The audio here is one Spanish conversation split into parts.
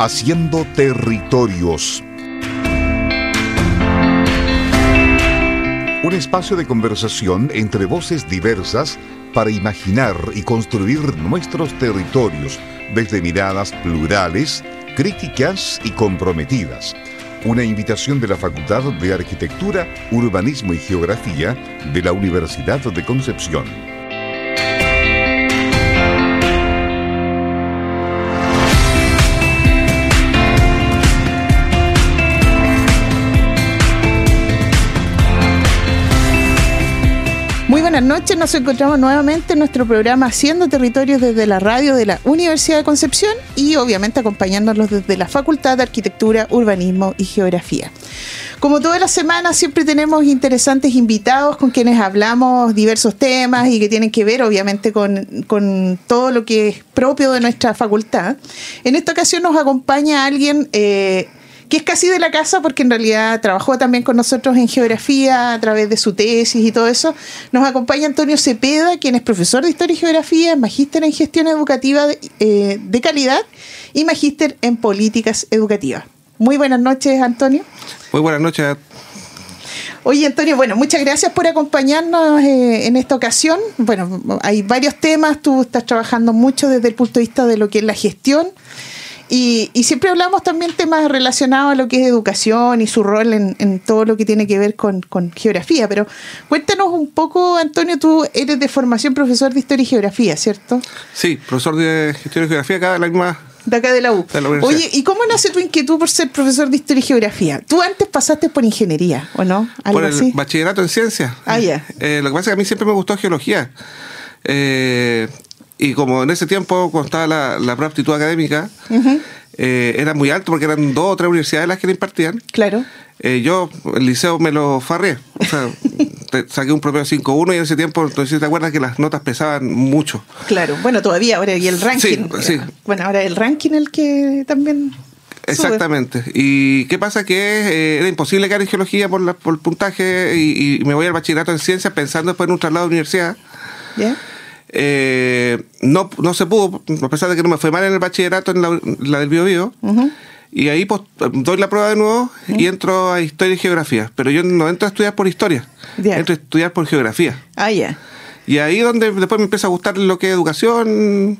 Haciendo Territorios. Un espacio de conversación entre voces diversas para imaginar y construir nuestros territorios desde miradas plurales, críticas y comprometidas. Una invitación de la Facultad de Arquitectura, Urbanismo y Geografía de la Universidad de Concepción. Buenas noches, nos encontramos nuevamente en nuestro programa Haciendo Territorios desde la radio de la Universidad de Concepción y obviamente acompañándonos desde la Facultad de Arquitectura, Urbanismo y Geografía. Como todas las semanas, siempre tenemos interesantes invitados con quienes hablamos diversos temas y que tienen que ver, obviamente, con, todo lo que es propio de nuestra facultad. En esta ocasión nos acompaña alguien eh, que es casi de la casa porque en realidad trabajó también con nosotros en geografía a través de su tesis y todo eso. Nos acompaña Antonio Cepeda, quien es profesor de Historia y Geografía, magíster en Gestión Educativa de, eh, de Calidad y magíster en Políticas Educativas. Muy buenas noches, Antonio. Muy buenas noches. Oye, Antonio, bueno, muchas gracias por acompañarnos eh, en esta ocasión. Bueno, hay varios temas, tú estás trabajando mucho desde el punto de vista de lo que es la gestión. Y, y, siempre hablamos también temas relacionados a lo que es educación y su rol en, en todo lo que tiene que ver con, con, geografía. Pero cuéntanos un poco, Antonio, tú eres de formación profesor de historia y geografía, ¿cierto? Sí, profesor de historia y geografía acá de la misma. De acá de la U. De la Oye, ¿y cómo nace tu inquietud por ser profesor de historia y geografía? Tú antes pasaste por ingeniería, ¿o no? ¿Algo por el así? bachillerato en ciencias. Ah, ya. Eh, lo que pasa es que a mí siempre me gustó geología. Eh, y como en ese tiempo, cuando estaba la, la aptitud académica, uh -huh. eh, era muy alto porque eran dos o tres universidades las que le impartían. Claro. Eh, yo, el liceo me lo farré. O sea, saqué un promedio 5-1 y en ese tiempo, entonces te acuerdas que las notas pesaban mucho. Claro, bueno, todavía ahora, y el ranking. Sí, sí. Bueno, ahora el ranking el que también. Exactamente. Sube. ¿Y qué pasa? Que eh, era imposible quedar en geología por, la, por el puntaje y, y, me voy al bachillerato en ciencias pensando después en un traslado de universidad. ¿Ya? Eh, no, no se pudo, a pesar de que no me fue mal en el bachillerato, en la, la del Bio, Bio uh -huh. Y ahí pues, doy la prueba de nuevo uh -huh. y entro a historia y geografía. Pero yo no entro a estudiar por historia, yeah. entro a estudiar por geografía. Ah, ya. Yeah. Y ahí donde después me empieza a gustar lo que es educación.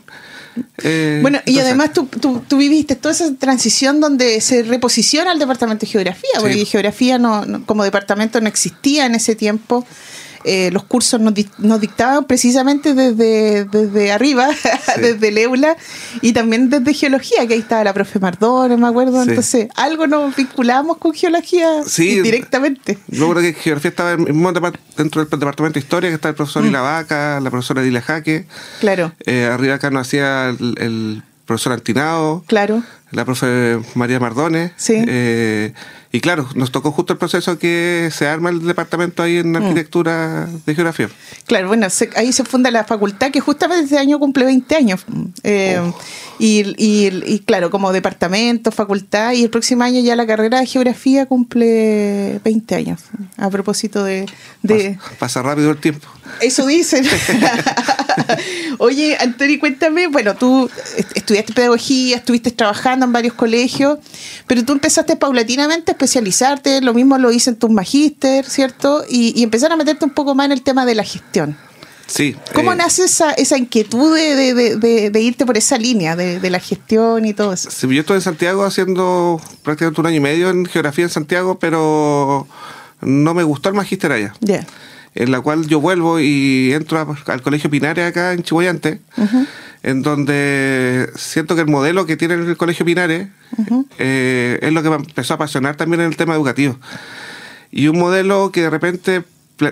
Eh, bueno, y además tú, tú, tú, viviste toda esa transición donde se reposiciona el departamento de geografía, porque sí. geografía no, no, como departamento no existía en ese tiempo eh, los cursos nos, nos, dictaban precisamente desde, desde arriba, sí. desde el EULA y también desde geología, que ahí estaba la profe Mardones, me acuerdo. Sí. Entonces, algo nos vinculamos con geología sí, directamente. Yo creo que geografía estaba dentro del departamento de historia, que está el profesor mm. Vaca, la profesora Dile Jaque. Claro. Eh, arriba acá nos hacía el, el profesor Antinado. Claro. La profe María Mardones. Sí. Eh, y claro, nos tocó justo el proceso que se arma el departamento ahí en arquitectura mm. de geografía. Claro, bueno, se, ahí se funda la facultad que justamente este año cumple 20 años. Eh, oh. y, y, y, claro, como departamento, facultad, y el próximo año ya la carrera de geografía cumple 20 años. A propósito de... de... Pasa, pasa rápido el tiempo. Eso dicen. Oye, Antonio, cuéntame, bueno, tú estudiaste pedagogía, estuviste trabajando en varios colegios, pero tú empezaste paulatinamente especializarte, lo mismo lo hice en tus magíster, ¿cierto? Y, y, empezar a meterte un poco más en el tema de la gestión. Sí. ¿Cómo eh, nace esa, esa inquietud de, de, de, de, irte por esa línea de, la gestión y todo eso? Sí, yo estoy en Santiago haciendo prácticamente un año y medio en geografía en Santiago, pero no me gustó el magíster allá. Yeah en la cual yo vuelvo y entro a, al Colegio Pinares acá en Chihuayante, uh -huh. En donde siento que el modelo que tiene el Colegio Pinares uh -huh. eh, es lo que me empezó a apasionar también en el tema educativo. Y un modelo que de repente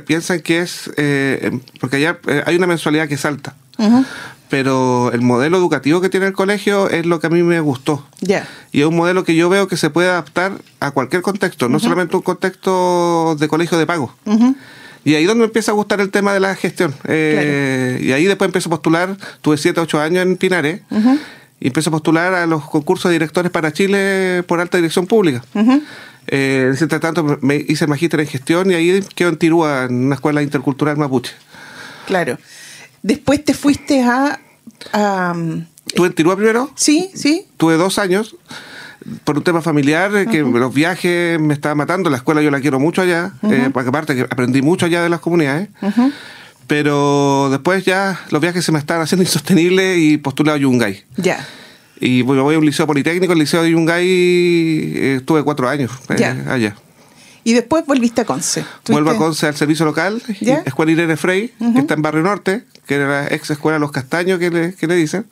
piensan que es, eh, porque allá eh, hay una mensualidad que es alta. Uh -huh. Pero el modelo educativo que tiene el colegio es lo que a mí me gustó. Yeah. Y es un modelo que yo veo que se puede adaptar a cualquier contexto, no solamente un contexto de colegio de pago. Y ahí es donde me empieza a gustar el tema de la gestión. Eh, claro. Y ahí después empiezo a postular, tuve 7, 8 años en Pinares, uh -huh. y empiezo a postular a los concursos de directores para Chile por alta dirección pública. Uh -huh. eh, entre tanto, me hice el magíster en gestión y ahí quedo en Tirúa, en una escuela intercultural mapuche. Claro. Después te fuiste a... a ¿Tuve en Tirúa primero? Sí, sí. Tuve dos años. Por un tema familiar, eh, que los viajes me estaban matando. La escuela yo la quiero mucho allá, eh, porque aparte que aprendí mucho allá de las comunidades. Pero después ya los viajes se me estaban haciendo insostenibles y postulé a Yungay. Ya. Y bueno, voy a un liceo politécnico, el liceo de Yungay eh, estuve cuatro años eh, Ya. allá. Y después volviste a Conce. Vuelvo a Conce al servicio local, ¿Ya? Escuela Irene Frey, que está en Barrio Norte, que era la ex escuela Los Castaños, que le, que le dicen.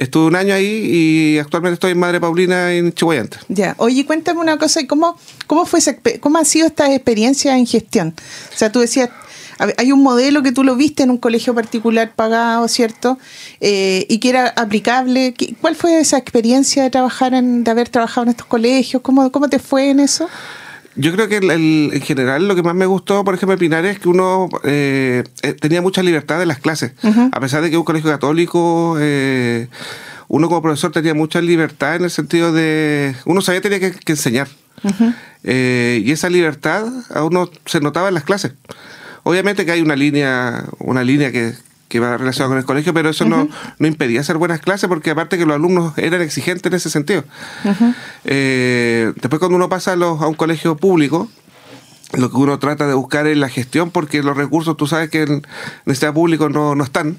Estuve un año ahí y actualmente estoy en Madre Paulina en Chihuayante. Ya. Oye, cuéntame una cosa, ¿y ¿cómo, cómo fue esa, cómo ha sido esta experiencia en gestión? O sea, tú decías, hay un modelo que tú lo viste en un colegio particular pagado, ¿cierto? Eh, y que era aplicable. ¿Qué- ¿Cuál fue esa experiencia de trabajar en, de haber trabajado en estos colegios? ¿Cómo, cómo te fue en eso? Yo creo que el- el- en general lo que más me gustó, por ejemplo, en Pinares, es que uno eh, eh, tenía mucha libertad en las clases. A pesar de que un colegio católico, eh, uno como profesor tenía mucha libertad en el sentido de... Uno sabía que tenía que, que enseñar. Eh, y esa libertad a uno se notaba en las clases. Obviamente que hay una línea, una línea que, que va relacionada con el colegio, pero eso no, no impedía hacer buenas clases porque aparte que los alumnos eran exigentes en ese sentido. Eh, después cuando uno pasa a, los- a un colegio público, lo que uno trata de buscar es la gestión porque los recursos, tú sabes que en el sistema público no, no están.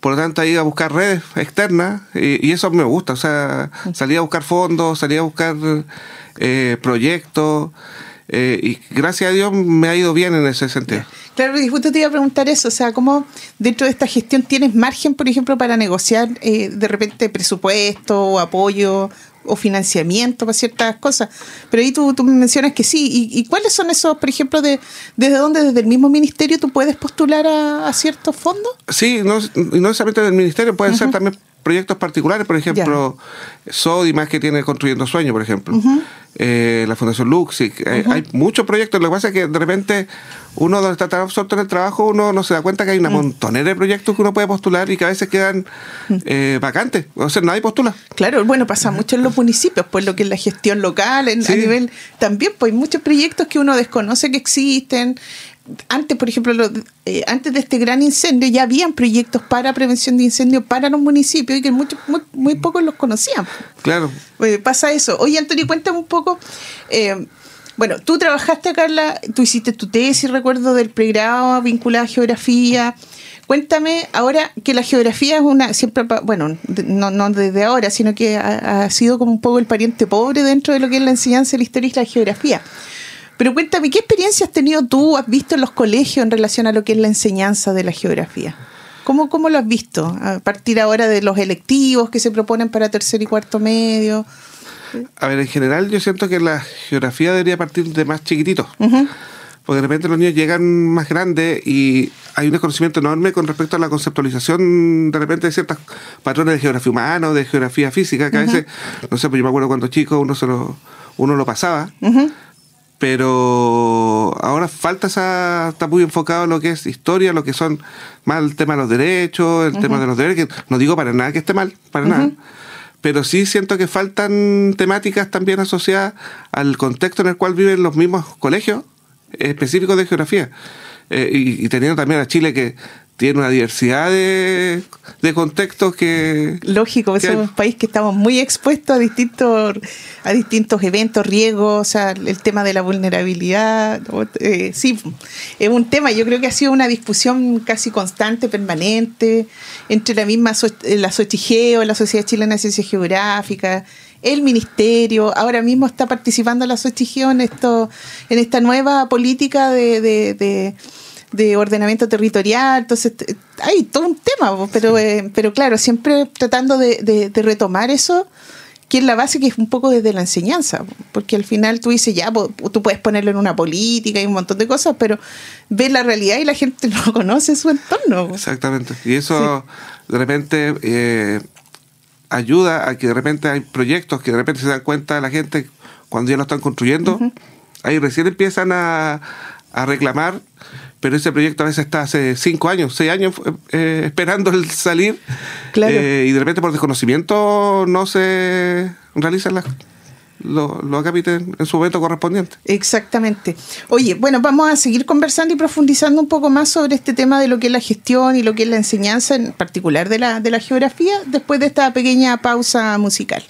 Por lo tanto, ahí a buscar redes externas y, y eso me gusta. O sea, salir a buscar fondos, salir a buscar eh, proyectos eh, y gracias a Dios me ha ido bien en ese sentido. Claro, y justo te iba a preguntar eso, o sea, ¿cómo dentro de esta gestión tienes margen, por ejemplo, para negociar eh, de repente presupuesto o apoyo o financiamiento para ciertas cosas? Pero ahí tú, tú mencionas que sí. ¿Y, y cuáles son esos, por ejemplo, de desde dónde, desde el mismo ministerio, tú puedes postular a, a ciertos fondos? Sí, no, no necesariamente del ministerio, pueden ser también proyectos particulares, por ejemplo, Sodimas que tiene Construyendo Sueño, por ejemplo, Eh, la Fundación Luxic, eh, hay muchos proyectos, lo que pasa es que de repente uno donde está tan absorto en el trabajo, uno no se da cuenta que hay una montonera de proyectos que uno puede postular y que a veces quedan eh, vacantes, o sea, nadie postula. Claro, bueno, pasa mucho en los municipios, pues lo que es la gestión local, en, a nivel también, pues hay muchos proyectos que uno desconoce que existen. Antes, por ejemplo, lo- eh, antes de este gran incendio ya habían proyectos para prevención de incendios para los municipios y que muchos, muy, muy pocos los conocían. Claro. Pasa eso. Oye, Antonio, cuéntame un poco. eh, bueno, tú trabajaste, Carla, tú hiciste tu tesis, recuerdo, del pregrado vinculada a geografía. Cuéntame ahora que la geografía es una, siempre, bueno, no desde ahora, sino que ha, ha sido como un poco el pariente pobre dentro de lo que es la enseñanza de la historia y la geografía. Pero cuéntame, ¿qué experiencia has tenido tú, has visto en los colegios en relación a lo que es la enseñanza de la geografía? ¿Cómo, cómo lo has visto? A partir ahora de los electivos que se proponen para tercer y cuarto medio. A ver, en general yo siento que la geografía debería partir de más chiquititos. Porque de repente los niños llegan más grandes y hay un desconocimiento enorme con respecto a la conceptualización de repente de ciertos patrones de geografía humana o de geografía física, que a veces, no sé, pues yo me acuerdo cuando chico uno, se lo, uno lo pasaba, pero ahora falta esa, está muy enfocado en lo que es historia, lo que son más el tema de los derechos, el tema de los deberes, que no digo para nada que esté mal, para nada. Pero sí siento que faltan temáticas también asociadas al contexto en el cual viven los mismos colegios específicos de geografía. Eh, y, y teniendo también a Chile que tiene una diversidad de, de contextos que... Lógico, que somos un país que estamos muy expuestos a distintos, a distintos eventos, riesgos, o sea, el tema de la vulnerabilidad. eh, sí, es un tema, yo creo que ha sido una discusión casi constante, permanente, entre la misma eh, la SOCHIGEO, la Sociedad Chilena de Ciencias Geográficas, el ministerio, ahora mismo está participando la SOCHIGEO en, esto, en esta nueva política de- de- de de ordenamiento territorial, entonces t- hay todo un tema, pero, eh, pero claro, siempre tratando de, de- de retomar eso, que es la base que es un poco desde la enseñanza, po, porque al final tú dices, ya, po, tú puedes ponerlo en una política y un montón de cosas, pero ves la realidad y la gente no conoce su entorno. Exactamente. Y eso de repente eh, ayuda a que de repente hay proyectos que de repente se dan cuenta la gente cuando ya lo están construyendo. Ahí recién empiezan a, a reclamar, pero ese proyecto a veces está hace cinco años, seis años eh, esperando el salir. Claro. Eh, y de repente por desconocimiento no se realizan las, los, los acápites en su momento correspondiente. Exactamente. Oye, bueno, vamos a seguir conversando y profundizando un poco más sobre este tema de lo que es la gestión y lo que es la enseñanza, en particular de la, de la geografía, después de esta pequeña pausa musical.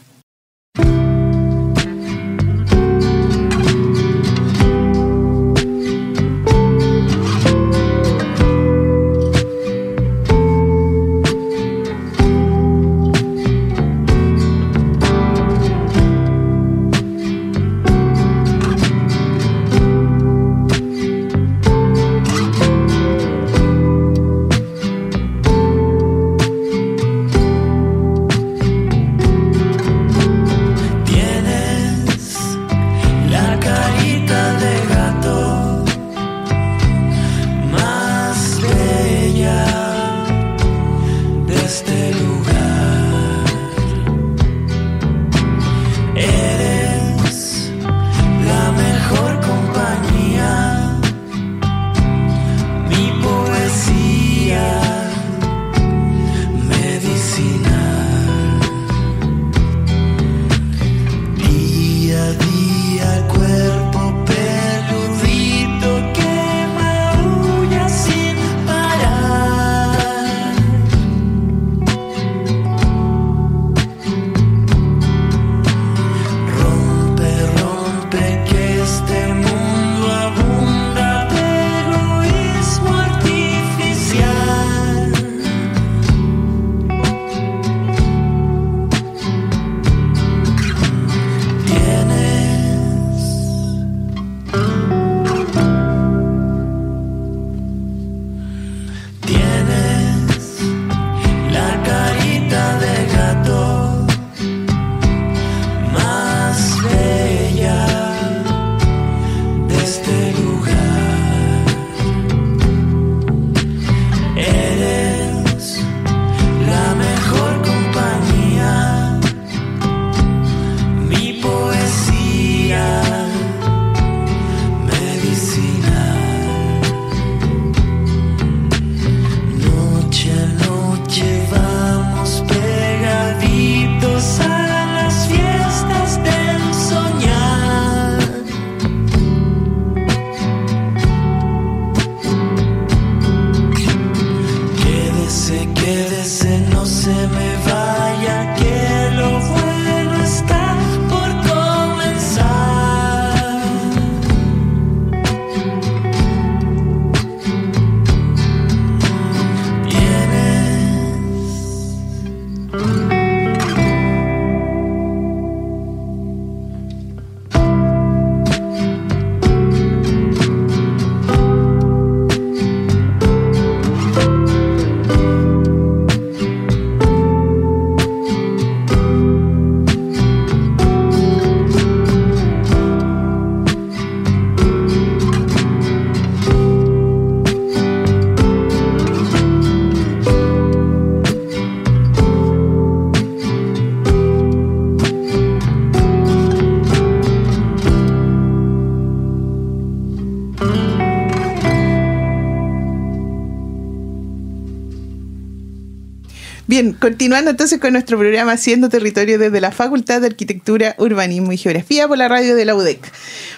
Continuando entonces con nuestro programa Haciendo Territorio desde la Facultad de Arquitectura, Urbanismo y Geografía por la radio de la UDEC.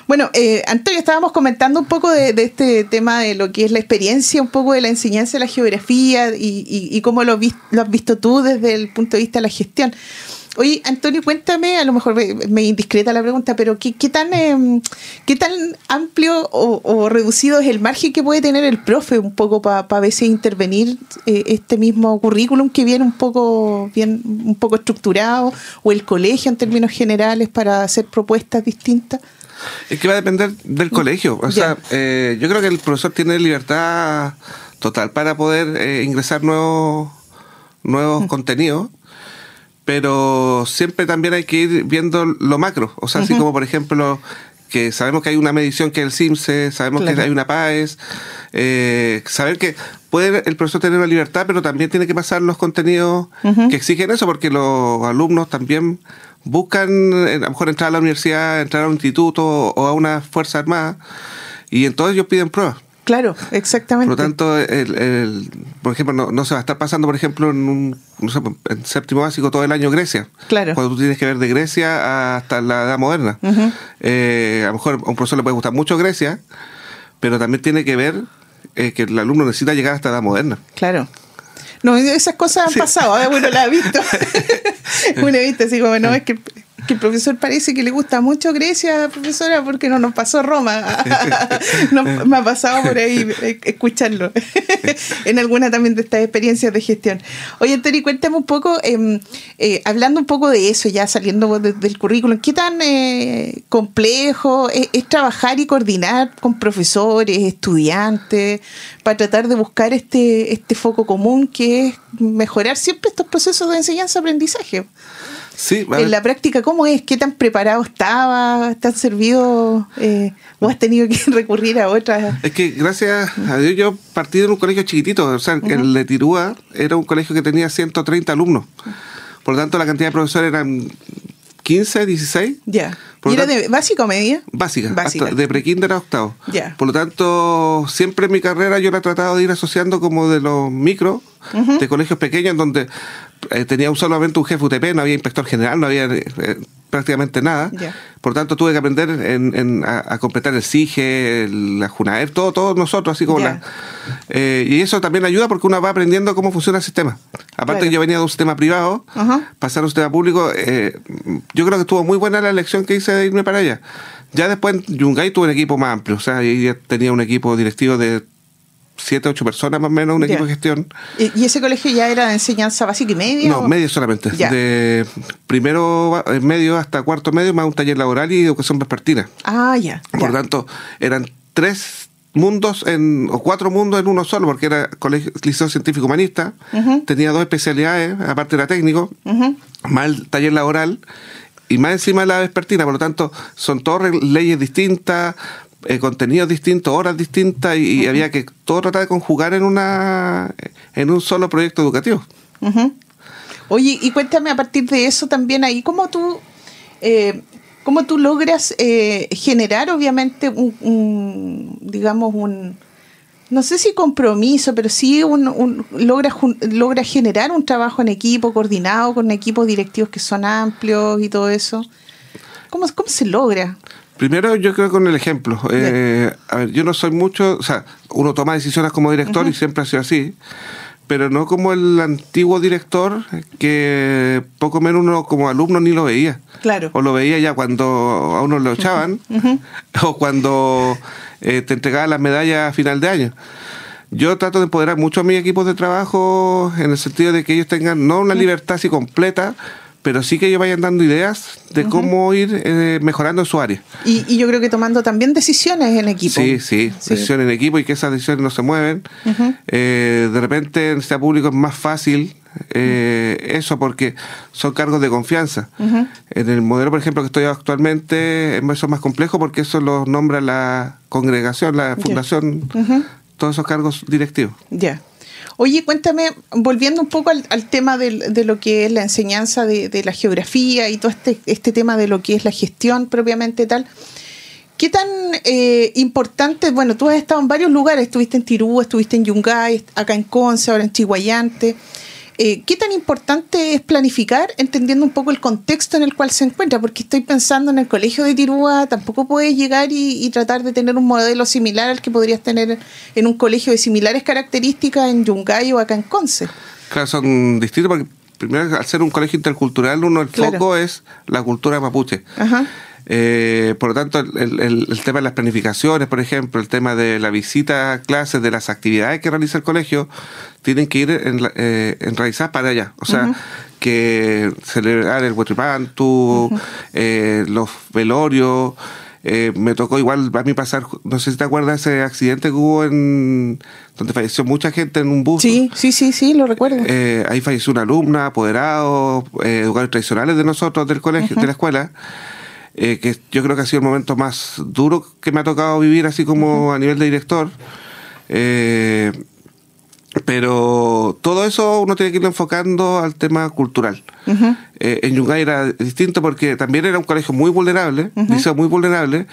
Bueno, eh, Antonio, estábamos comentando un poco de, este tema de lo que es la experiencia, un poco de la enseñanza de la geografía y, cómo lo, lo has visto tú desde el punto de vista de la gestión. Oye, Antonio, cuéntame, a lo mejor me, indiscreta la pregunta, pero ¿qué, qué tan, em, qué tan amplio o, reducido es el margen que puede tener el profe un poco para a veces intervenir eh, este mismo currículum que viene un poco, bien, un poco estructurado o el colegio en términos generales para hacer propuestas distintas? Es que va a depender del colegio. O sea, eh, yo creo que el profesor tiene libertad total para poder eh, ingresar nuevos, nuevos mm. contenidos pero siempre también hay que ir viendo lo macro. O sea, así como por ejemplo que sabemos que hay una medición que es el CIMSE, sabemos que hay una PAES, eh, saber que puede el profesor tener una libertad, pero también tiene que pasar los contenidos que exigen eso, porque los alumnos también buscan eh, a lo mejor entrar a la universidad, entrar a un instituto o a una fuerza armada, y entonces ellos piden pruebas. Claro, exactamente. Por lo tanto, el, por ejemplo, no, se va a estar pasando, por ejemplo, en un en séptimo básico todo el año Grecia. Claro. Cuando tú tienes que ver de Grecia hasta la edad moderna. Eh, a lo mejor a un profesor le puede gustar mucho Grecia, pero también tiene que ver eh, que el alumno necesita llegar hasta la edad moderna. Claro. No, esas cosas han pasado, ¿eh? bueno, la he visto. Una vista así como, no, es que que el profesor parece que le gusta mucho Grecia, profesora, porque no nos pasó Roma. me ha pasado por ahí escucharlo en alguna también de estas experiencias de gestión. Oye, Tori, cuéntame un poco, em, eh, hablando un poco de eso, ya saliendo del currículum, ¿qué tan eh, complejo es, trabajar y coordinar con profesores, estudiantes, para tratar de buscar este, este foco común que es mejorar siempre estos procesos de enseñanza-aprendizaje? Sí, En la práctica, ¿cómo es? ¿Qué tan preparado estaba? ¿Te han servido? eh, ¿O has tenido que recurrir a otras? Es que gracias a Dios yo partí de un colegio chiquitito, o sea, el de Tirúa era un colegio que tenía 130 alumnos. Por lo tanto, la cantidad de profesores eran 15, 16. Ya. ¿Y era de básica o media? Básica, Básica. hasta de prekinder a octavo. Ya. Por lo tanto, siempre en mi carrera yo la he tratado de ir asociando como de los micros, de colegios pequeños, donde eh, tenía solamente un jefe UTP, no había inspector general, no había eh, prácticamente nada. Por lo tanto, tuve que aprender en- en- a, a completar el SIGE, el- la JUNAER, todo, todos nosotros, así como la... eh, y eso también ayuda porque uno va aprendiendo cómo funciona el sistema. Aparte Claro. que yo venía de un sistema privado, Ajá. pasar a un sistema público, eh, yo creo que estuvo muy buena la elección que hice de irme para allá. Ya después en Yungay tuve un equipo más amplio, o sea, ahí ya tenía un equipo directivo de 7, 8 personas más o menos, un Ya. equipo de gestión. ¿Y ese colegio ya era de enseñanza básica y media? No, o- medio solamente. Ya. De primero eh, medio hasta cuarto medio, más un taller laboral y educación vespertina. Ah, ya. Por ya. tanto, eran tres mundos en, o cuatro mundos en uno solo, porque era colegio, liceo científico humanista, tenía dos especialidades, aparte era técnico, más el taller laboral y más encima la vespertina, por lo tanto, son todas leyes distintas, eh, contenidos distintos, horas distintas, y, había que todo tratar de conjugar en una en un solo proyecto educativo. Oye, y cuéntame a partir de eso también ahí, ¿cómo tú, eh, cómo tú logras eh, generar obviamente un, un, digamos, un, no sé si compromiso, pero sí un, un- logras, jun- logras generar un trabajo en equipo coordinado con equipos directivos que son amplios y todo eso? ¿Cómo, cómo se logra? Primero, yo creo con el ejemplo. Eh, a ver, yo no soy mucho, o sea, uno toma decisiones como director y siempre ha sido así, pero no como el antiguo director que poco menos uno como alumno ni lo veía. Claro. O lo veía ya cuando a uno lo echaban o cuando eh, te entregaban las medallas a final de año. Yo trato de empoderar mucho a mis equipos de trabajo en el sentido de que ellos tengan no una libertad así completa, pero sí que ellos vayan dando ideas de cómo ir eh, mejorando su área. Y, y yo creo que tomando también decisiones en equipo. Sí, sí, decisiones en equipo y que esas decisiones no se mueven. Eh, de repente en este público es más fácil eh, eso porque son cargos de confianza. En el modelo, por ejemplo, que estoy actualmente, eso es más complejo porque eso lo nombra la congregación, la fundación, todos esos cargos directivos. Ya. Oye, cuéntame, volviendo un poco al, tema de lo que es la enseñanza de, de la geografía y todo este, este tema de lo que es la gestión propiamente tal. ¿Qué tan eh, importante? Bueno, tú has estado en varios lugares, estuviste en Tirú, estuviste en Yungay, acá en Conce, ahora en Chihuayante. Eh, ¿Qué tan importante es planificar entendiendo un poco el contexto en el cual se encuentra? Porque estoy pensando en el colegio de Tirúa, tampoco puedes llegar y, y tratar de tener un modelo similar al que podrías tener en un colegio de similares características en Yungay o acá en Conce. Claro, son distintos porque primero al ser un colegio intercultural, uno el Claro. foco es la cultura mapuche. Ajá. Eh, por lo tanto, el, el- el tema de las planificaciones, por ejemplo, el tema de la visita a clases, de las actividades que realiza el colegio, tienen que ir en, eh, enraizadas para allá. O sea, que celebrar el Huetripantu, eh, los velorios. eh, me tocó igual a mí pasar, no sé si te acuerdas ese accidente que hubo en donde falleció mucha gente en un bus. Sí, sí, sí, sí, lo recuerdo. Eh, ahí falleció una alumna, apoderados, eh, educadores tradicionales de nosotros, del colegio, de la escuela, eh, que yo creo que ha sido el momento más duro que me ha tocado vivir, así como a nivel de director. Eh, pero todo eso uno tiene que irlo enfocando al tema cultural. Eh, en Yungay era distinto porque también era un colegio muy vulnerable, liceo muy vulnerable,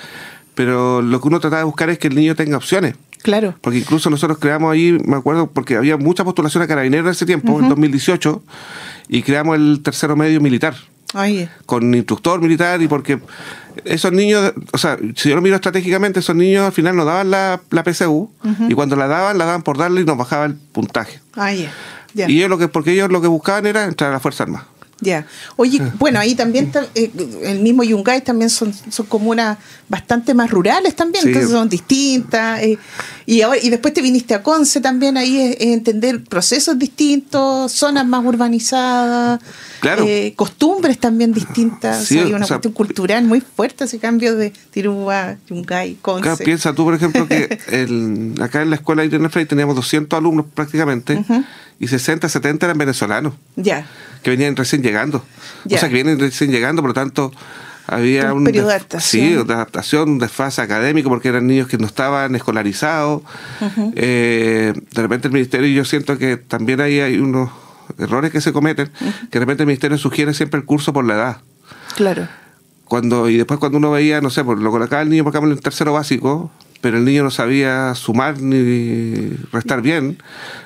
pero lo que uno trataba de buscar es que el niño tenga opciones. Claro. Porque incluso nosotros creamos ahí, me acuerdo, porque había mucha postulación a carabineros en ese tiempo, en 2018, y creamos el tercero medio militar, Ay, con instructor militar, y porque esos niños, o sea, si yo lo miro estratégicamente, esos niños al final nos daban la, la PSU, y cuando la daban, la daban por darle y nos bajaba el puntaje. ay. Y ellos lo que, porque ellos lo que buscaban era entrar a la Fuerza Armada. Ya. Oye, bueno, ahí también ta- eh, el mismo Yungay también son, son comunas bastante más rurales también, Sí. entonces son distintas. eh, y ahora y después te viniste a Conce también, ahí es, es entender procesos distintos, zonas más urbanizadas, Claro. eh, costumbres también distintas. Sí, o sea, hay una o sea, cuestión cultural muy fuerte ese cambio de Tirúa, Yungay, Conce. Claro, piensa tú, por ejemplo, que el- acá en la escuela Irene Frey teníamos 200 alumnos prácticamente, y 60, 70 eran venezolanos. Ya. Que venían recién llegando. O sea, que vienen recién llegando, por lo tanto, había un, periodo de adaptación. Sí, de adaptación, un desfase académico, porque eran niños que no estaban escolarizados. Eh, de repente el ministerio, yo siento que también ahí hay unos errores que se cometen, que de repente el ministerio sugiere siempre el curso por la edad. Claro. Cuando, y después cuando uno veía, no sé, pues lo colocaba el niño, por ejemplo, en el tercero básico, pero el niño no sabía sumar ni restar bien,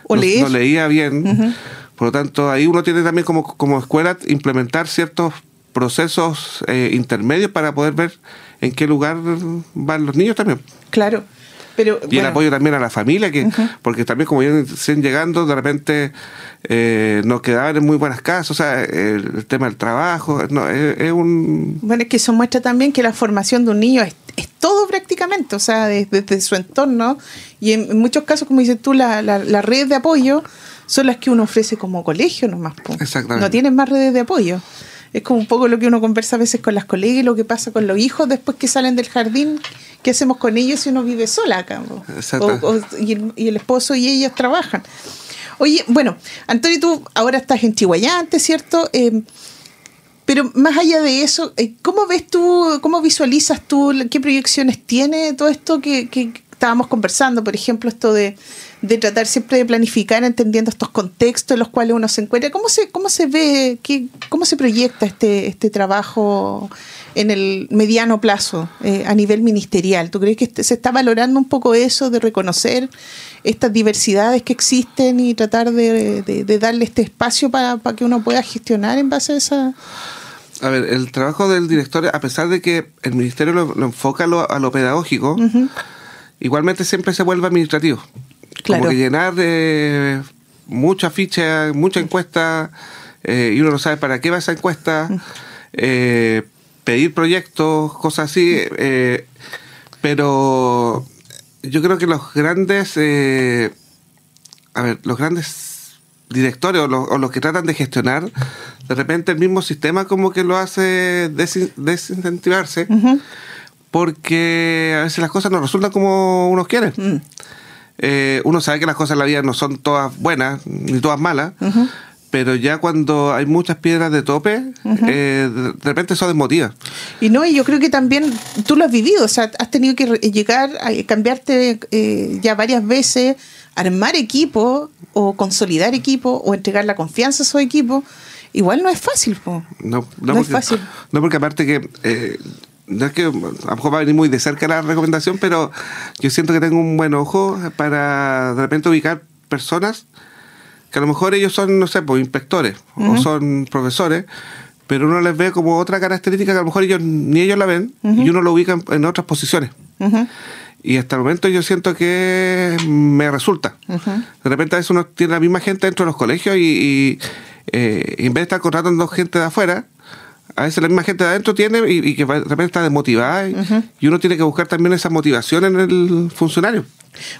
o no, leer. no leía bien. Por lo tanto, ahí uno tiene también como, como escuela implementar ciertos procesos eh, intermedios para poder ver en qué lugar van los niños también. Claro. Pero, Y el apoyo también a la familia, que porque también como vienen llegando, de repente eh, nos quedaban en muy buenas casas, o sea, el, el tema del trabajo, no, es, es un... Bueno, es que eso muestra también que la formación de un niño es, es todo prácticamente, o sea, desde, desde su entorno. Y en, en muchos casos, como dices tú, la, la, la red de apoyo son las que uno ofrece como colegio nomás. po. Exactamente. No tienes más redes de apoyo. Es como un poco lo que uno conversa a veces con las colegas y lo que pasa con los hijos después que salen del jardín. ¿Qué hacemos con ellos si uno vive sola acá? O- o- y, el, y el esposo y ellos trabajan. Oye, bueno, Antonio, tú ahora estás en Chihuayante, ¿cierto? Eh, pero más allá de eso, eh, ¿cómo ves tú, cómo visualizas tú, qué proyecciones tiene todo esto que, que estábamos conversando? Por ejemplo, esto de, de tratar siempre de planificar entendiendo estos contextos en los cuales uno se encuentra. ¿Cómo se, cómo se ve, qué, cómo se proyecta este, este trabajo en el mediano plazo eh, a nivel ministerial? ¿Tú crees que este- se está valorando un poco eso de reconocer estas diversidades que existen y tratar de, de- de darle este espacio para, para que uno pueda gestionar en base a esa... A ver, el trabajo del director, a pesar de que el ministerio lo, lo enfoca a lo, a lo pedagógico, igualmente siempre se vuelve administrativo. Claro. Como que llenar de mucha ficha, mucha encuesta, eh, y uno no sabe para qué va esa encuesta, eh, pedir proyectos, cosas así, eh, pero yo creo que los grandes, eh, a ver, los grandes directores o los, o los que tratan de gestionar, de repente el mismo sistema como que lo hace desin- desincentivarse, porque a veces las cosas no resultan como uno quiere. Mm. Eh, uno sabe que las cosas en la vida no son todas buenas ni todas malas, pero ya cuando hay muchas piedras de tope, eh, de, repente eso desmotiva. Y no, y yo creo que también tú lo has vivido, o sea, has tenido que llegar a cambiarte eh, ya varias veces, armar equipo o consolidar equipo o entregar la confianza a esos equipos. Igual no es fácil, po. No, No es porque, fácil. No, porque aparte que. No es que a lo mejor va a venir muy de cerca la recomendación, pero yo siento que tengo un buen ojo para de repente ubicar personas que a lo mejor ellos son, no sé, pues inspectores o son profesores, pero uno les ve como otra característica que a lo mejor ellos ni ellos la ven y uno lo ubica en, en otras posiciones. Y hasta el momento yo siento que me resulta. De repente a veces uno tiene la misma gente dentro de los colegios y, y, eh, en vez de estar contratando gente de afuera, a veces la misma gente de adentro tiene y, y que de repente está desmotivada y, y uno tiene que buscar también esa motivación en el funcionario.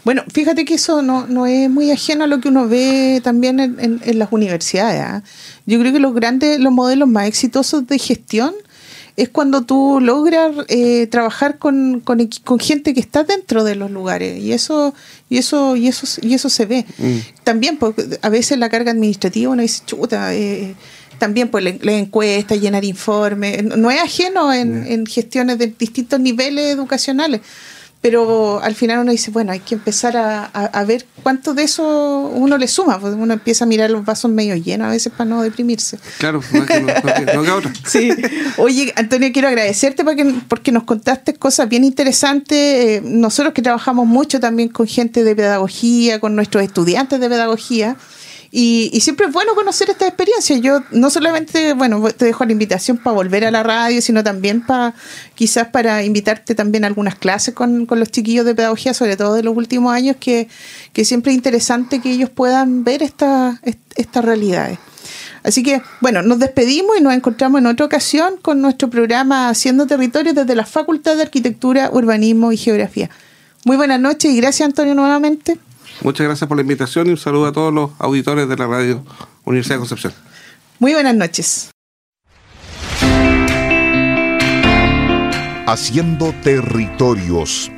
Bueno, fíjate que eso no, no es muy ajeno a lo que uno ve también en, en- en las universidades. ¿ah? Yo creo que los grandes, los modelos más exitosos de gestión es cuando tú logras eh, trabajar con, con, gente que está dentro de los lugares y eso y eso y eso y eso se ve. También porque a veces la carga administrativa uno dice chuta. eh, también pues la, la encuesta, llenar informes, no es ajeno en, en gestiones de distintos niveles educacionales. Pero al final uno dice, bueno, hay que empezar a, a- a ver cuánto de eso uno le suma. Pues uno empieza a mirar los vasos medio llenos a veces para no deprimirse. Claro, es que no, no no. Sí. Oye, Antonio, quiero agradecerte porque, porque nos contaste cosas bien interesantes. Eh, nosotros que trabajamos mucho también con gente de pedagogía, con nuestros estudiantes de pedagogía. Y, y siempre es bueno conocer esta experiencia. Yo no solamente, bueno, te dejo la invitación para volver a la radio, sino también para quizás para invitarte también a algunas clases con, con los chiquillos de pedagogía, sobre todo de los últimos años, que, que siempre es interesante que ellos puedan ver esta, est- estas realidades. Así que, bueno, nos despedimos y nos encontramos en otra ocasión con nuestro programa Haciendo Territorio desde la Facultad de Arquitectura, Urbanismo y Geografía. Muy buenas noches y gracias, Antonio, nuevamente. Muchas gracias por la invitación y un saludo a todos los auditores de la radio Universidad de Concepción. Muy buenas noches. Haciendo territorios.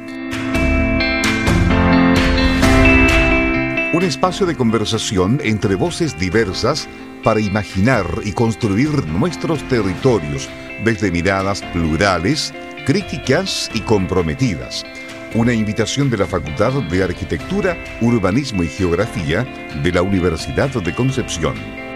Un espacio de conversación entre voces diversas para imaginar y construir nuestros territorios desde miradas plurales, críticas y comprometidas. Una invitación de la Facultad de Arquitectura, Urbanismo y Geografía de la Universidad de Concepción.